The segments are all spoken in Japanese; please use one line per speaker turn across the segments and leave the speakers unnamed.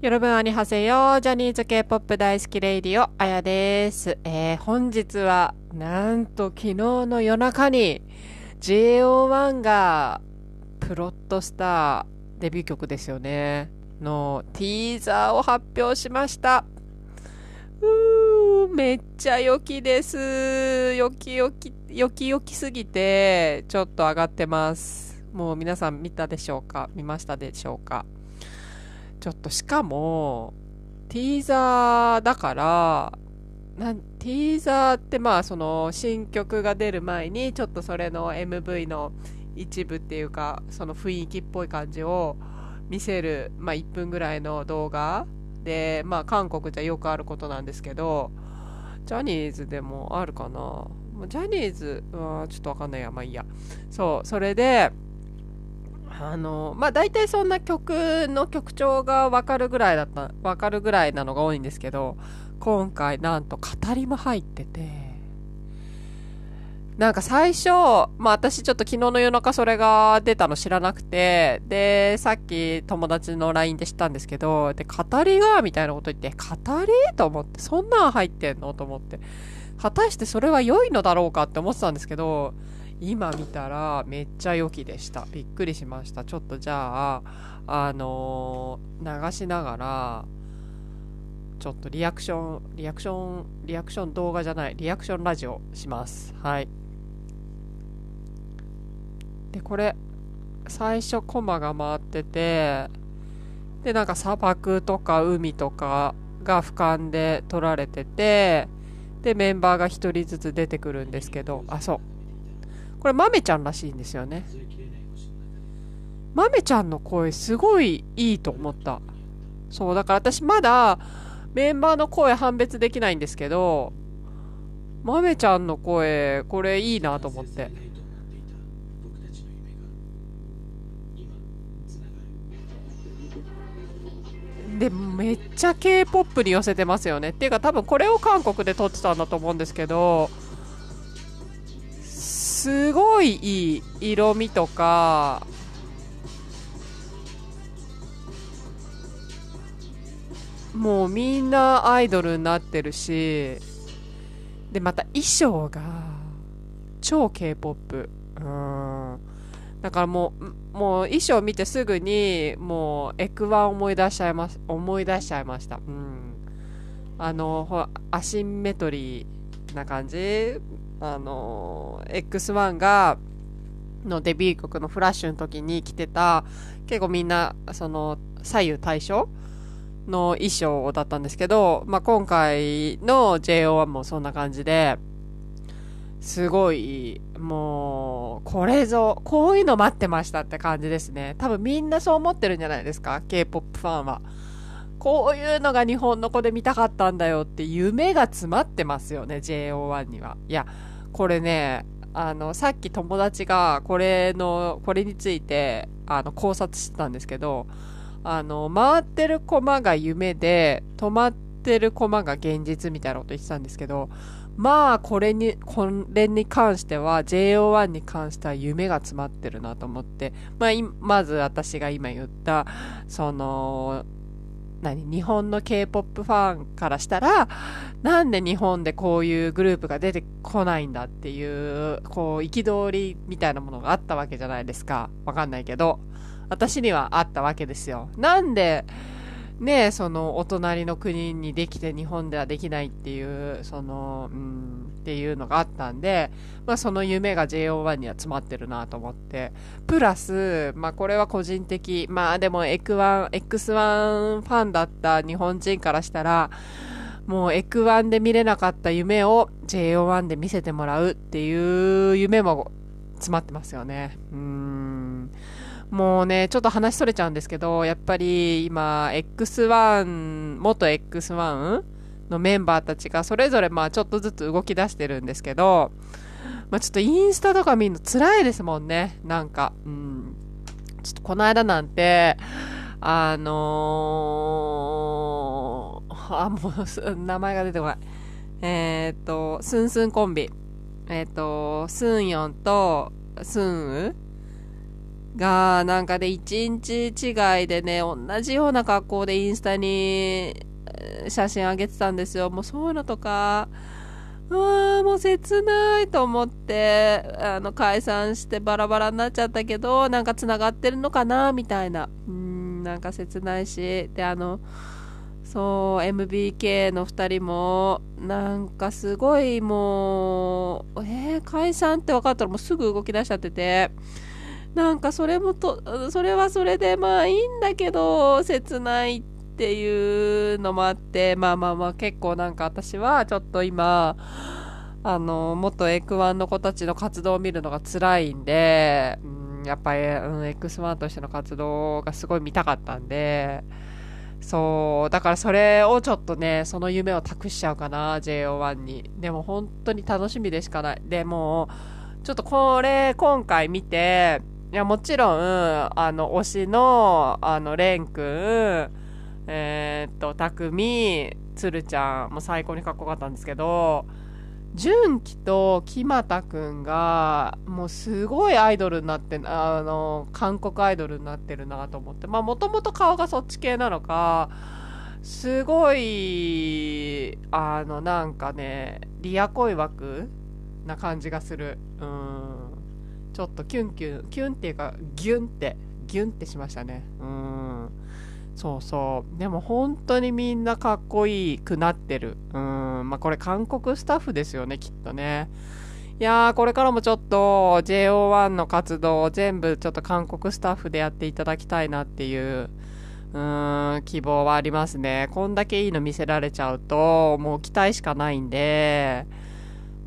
よろぶんあにはせよ。ジャニーズ K-POP 大好きレイディオ、あやです。えー、本日は、なんと昨日の夜中に、JO1 が、プロットスター、デビュー曲ですよね。の、ティーザーを発表しました。うー、めっちゃ良きです。良き良き、良き良きすぎて、ちょっと上がってます。もう皆さん見たでしょうか？見ましたでしょうか？ちょっとしかも、ティーザーだから、なティーザーってまあその新曲が出る前にちょっとそれの MV の一部っていうかその雰囲気っぽい感じを見せる、まあ、1分ぐらいの動画で、まあ、韓国じゃよくあることなんですけどジャニーズでもあるかな？ジャニーズはちょっとわかんないや。まあいいや。そうそれであの、まあ大体そんな曲の曲調がわかるぐらいだった、わかるぐらいなのが多いんですけど、今回なんと語りも入ってて、なんか最初、まあ私ちょっと昨日の夜中それが出たの知らなくて、で、さっき友達の LINE で知ったんですけど、で、語りがみたいなこと言って、語りと思って、そんなん入ってんのと思って。果たしてそれは良いのだろうかって思ってたんですけど、今見たらめっちゃ良きでした。びっくりしました。ちょっとじゃあ、あのー、流しながら、ちょっとリアクション、リアクション、リアクション動画じゃない、リアクションラジオします。はい。で、これ、最初コマが回ってて、で、なんか砂漠とか海とかが俯瞰で撮られてて、で、メンバーが1人ずつ出てくるんですけど、あ、そう。これ、まめちゃんらしいんですよね。まめちゃんの声すごいいいと思った。そう、だから私まだメンバーの声判別できないんですけど、まめちゃんの声、これいいなと思って。で、めっちゃ K-POP に寄せてますよね。っていうか多分これを韓国で撮ってたんだと思うんですけど、すごいいい色味とかもうみんなアイドルになってるしでまた衣装が超 K-POP うん。だからもうもう衣装見てすぐにもうエクワン思い出しちゃいます思い出しちゃいました。うん。あのほアシンメトリーな感じ。あの X1 がのデビュー曲のフラッシュの時に着てた結構みんなその左右対称の衣装だったんですけど、まあ、今回の JO1 もそんな感じですごいもうこれぞこういうの待ってましたって感じですね。多分みんなそう思ってるんじゃないですか K-POP ファンは。こういうのが日本の子で見たかったんだよって夢が詰まってますよね JO1 には。いやこれね、あの、さっき友達がこれの、これについて、あの、考察してたんですけど、あの、回ってるコマが夢で、止まってるコマが現実みたいなこと言ってたんですけど、まあ、これに、これに関しては、JO1 に関しては夢が詰まってるなと思って、まあ、まず私が今言った、その、何日本の K-POP ファンからしたら、なんで日本でこういうグループが出てこないんだっていう、こう、憤りみたいなものがあったわけじゃないですか。わかんないけど。私にはあったわけですよ。なんで、ねそのお隣の国にできて日本ではできないっていう、その、うん、っていうのがあったんで、まあその夢が JO1 には詰まってるなと思って。プラス、まあこれは個人的、まあでも X1、X1 ファンだった日本人からしたら、もう X1 で見れなかった夢を JO1 で見せてもらうっていう夢も詰まってますよね。うん。もうね、ちょっと話それちゃうんですけど、やっぱり今、X1、元 X1 のメンバーたちがそれぞれまあちょっとずつ動き出してるんですけど、まあちょっとインスタとか見るの辛いですもんね、なんか。うん。ちょっとこの間なんて、あのー、あ、もう、名前が出てこない。えっ、ー、と、スンスンコンビ。えっ、ー、と、スンヨンとスンウが、なんかで一日違いでね、同じような格好でインスタに写真あげてたんですよ。もうそういうのとか、ああ、もう切ないと思って、あの、解散してバラバラになっちゃったけど、なんか繋がってるのかなみたいな。うん、なんか切ないし。で、あの、そう、MBK の2人も、なんかすごいもう、えー、解散って分かったらもうすぐ動き出しちゃってて、なんかそれもと、それはそれでまあいいんだけど、切ないって、っていうのもあって、まあまあまあ結構なんか私はちょっと今、あの、元 X1 の子たちの活動を見るのが辛いんで、うん、やっぱり、うん、X1 としての活動がすごい見たかったんで、そう、だからそれをちょっとね、その夢を託しちゃうかな、JO1 に。でも本当に楽しみでしかない。でも、ちょっとこれ今回見て、いや、もちろん、あの、推しの、あの、レン君、えー、っと、たくみ、つるちゃんも最高にかっこよかったんですけど、純喜と木俣くんが、もうすごいアイドルになって、あの、韓国アイドルになってるなと思って、まあもともと顔がそっち系なのか、すごい、あの、なんかね、リア恋枠な感じがする。うん。ちょっとキュンキュン、キュンっていうか、ギュンって、ギュンってしましたね。うん。そうそう。でも本当にみんなかっこいいくなってる。うん。まあこれ韓国スタッフですよね、きっとね。いやー、これからもちょっと JO1 の活動を全部ちょっと韓国スタッフでやっていただきたいなっていう、うーん、希望はありますね。こんだけいいの見せられちゃうと、もう期待しかないんで、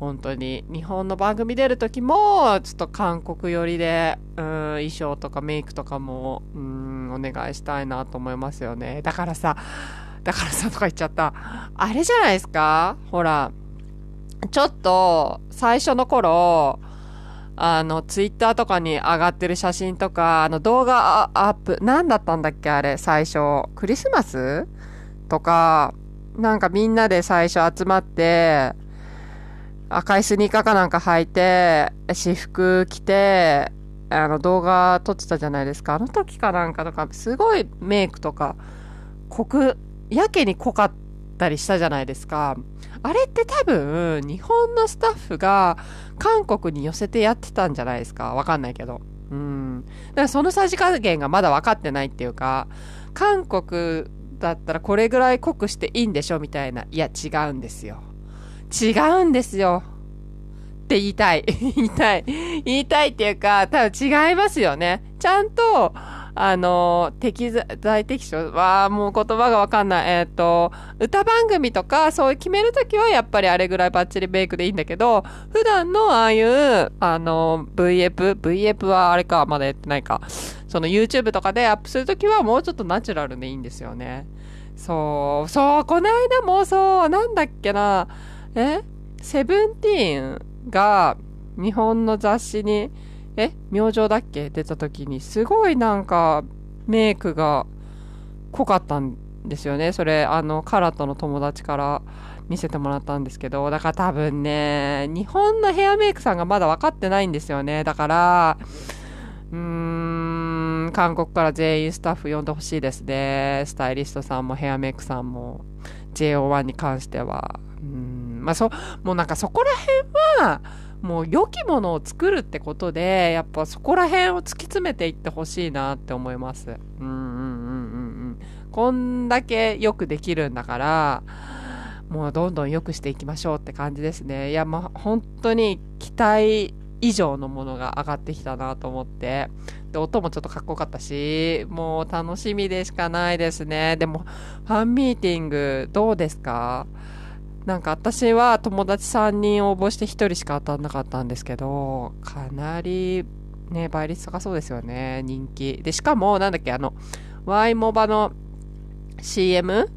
本当に。日本の番組出るときも、ちょっと韓国寄りで、うん、衣装とかメイクとかも、うん、お願いしたいなと思いますよね。だからさ、だからさとか言っちゃった。あれじゃないですか？ほら、ちょっと、最初の頃、あの、ツイッターとかに上がってる写真とか、あの、動画アップ、何だったんだっけ？あれ、最初。クリスマス？とか、なんかみんなで最初集まって、赤いスニーカーかなんか履いて、私服着て、あの動画撮ってたじゃないですか。あの時かなんかとか、すごいメイクとか、濃く、やけに濃かったりしたじゃないですか。あれって多分、日本のスタッフが韓国に寄せてやってたんじゃないですか。わかんないけど。うん。だからそのさじ加減がまだ分かってないっていうか、韓国だったらこれぐらい濃くしていいんでしょみたいな。いや、違うんですよ。違うんですよ。って言いたい。言いたい。言いたいっていうか、多分違いますよね。ちゃんと、あの、適材適所は、もう言葉がわかんない。えっ、ー、と、歌番組とか、そういう決めるときは、やっぱりあれぐらいバッチリベイクでいいんだけど、普段のああいう、あの、VF、VF はあれか、まだやってないか。その YouTube とかでアップするときは、もうちょっとナチュラルでいいんですよね。そう、そう、この間もそう、なんだっけな、え？セブンティーンが日本の雑誌に、え明星だっけ出た時に、すごいなんかメイクが濃かったんですよね。それ、あの、カラットの友達から見せてもらったんですけど、だから多分ね、日本のヘアメイクさんがまだ分かってないんですよね。だから、うーん、韓国から全員スタッフ呼んでほしいですね。スタイリストさんもヘアメイクさんも、JO1 に関しては。うんまあそ、もうなんかそこら辺は、もう良きものを作るってことで、やっぱそこら辺を突き詰めていってほしいなって思います。うんうんうんうんうん。こんだけよくできるんだから、もうどんどん良くしていきましょうって感じですね。いや、まあ本当に期待以上のものが上がってきたなと思って。で、音もちょっとかっこよかったし、もう楽しみでしかないですね。でも、ファンミーティングどうですか？なんか私は友達3人応募して1人しか当たんなかったんですけど、かなりね、倍率高そうですよね、人気。で、しかも、なんだっけ、あの、Y モバの CM?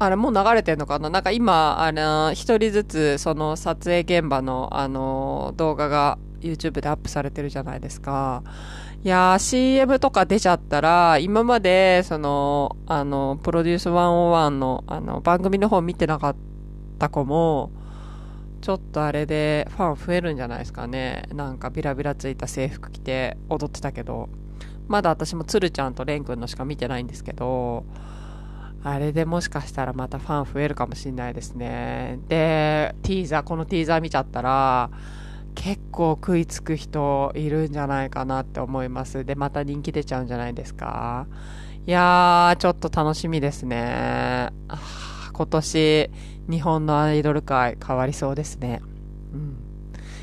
あれもう流れてんのかな？なんか今、あの、一人ずつその撮影現場のあの動画が YouTube でアップされてるじゃないですか。いやー CM とか出ちゃったら、今までその、あの、プロデュース101のあの番組の方見てなかったった子も、ちょっとあれでファン増えるんじゃないですかね。なんかビラビラついた制服着て踊ってたけど、まだ私もつるちゃんとれんくんのしか見てないんですけど、あれでもしかしたらまたファン増えるかもしれないですね。で、ティーザー、このティーザー見ちゃったら、結構食いつく人いるんじゃないかなって思います。で、また人気出ちゃうんじゃないですか。いやー、ちょっと楽しみですね。今年、日本のアイドル界変わりそうですね。うん。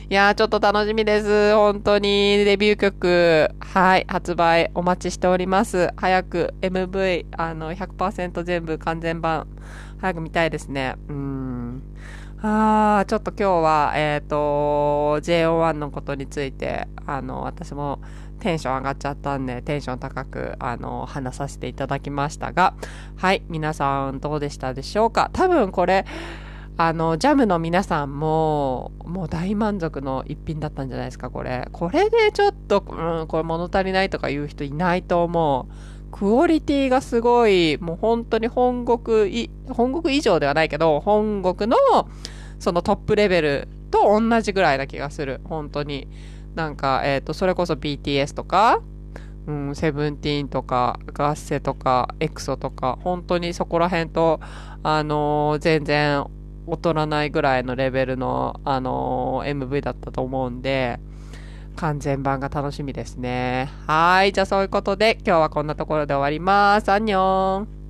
いやー、ちょっと楽しみです。本当に、デビュー曲、はい、発売お待ちしております。早く MV、あの、100%全部完全版、早く見たいですね。うん。あー、ちょっと今日は、えっ、ー、と、JO1 のことについて、あの、私もテンション上がっちゃったんで、テンション高く、あの、話させていただきましたが、はい、皆さんどうでしたでしょうか？多分これ、あの、ジャムの皆さんも、もう大満足の一品だったんじゃないですか、これ。これでちょっと、うん、これ物足りないとか言う人いないと思う。クオリティがすごい、もう本当に本国本国以上ではないけど、本国の、そのトップレベルと同じぐらいな気がする。本当に。なんか、えっ、ー、と、それこそ BTS とか、うん、セブンティーンとか、ガッセとか、エクソとか、本当にそこら辺と、あのー、全然劣らないぐらいのレベルの、あのー、MV だったと思うんで、完全版が楽しみですね。はい。じゃあそういうことで、今日はこんなところで終わります。アンニョン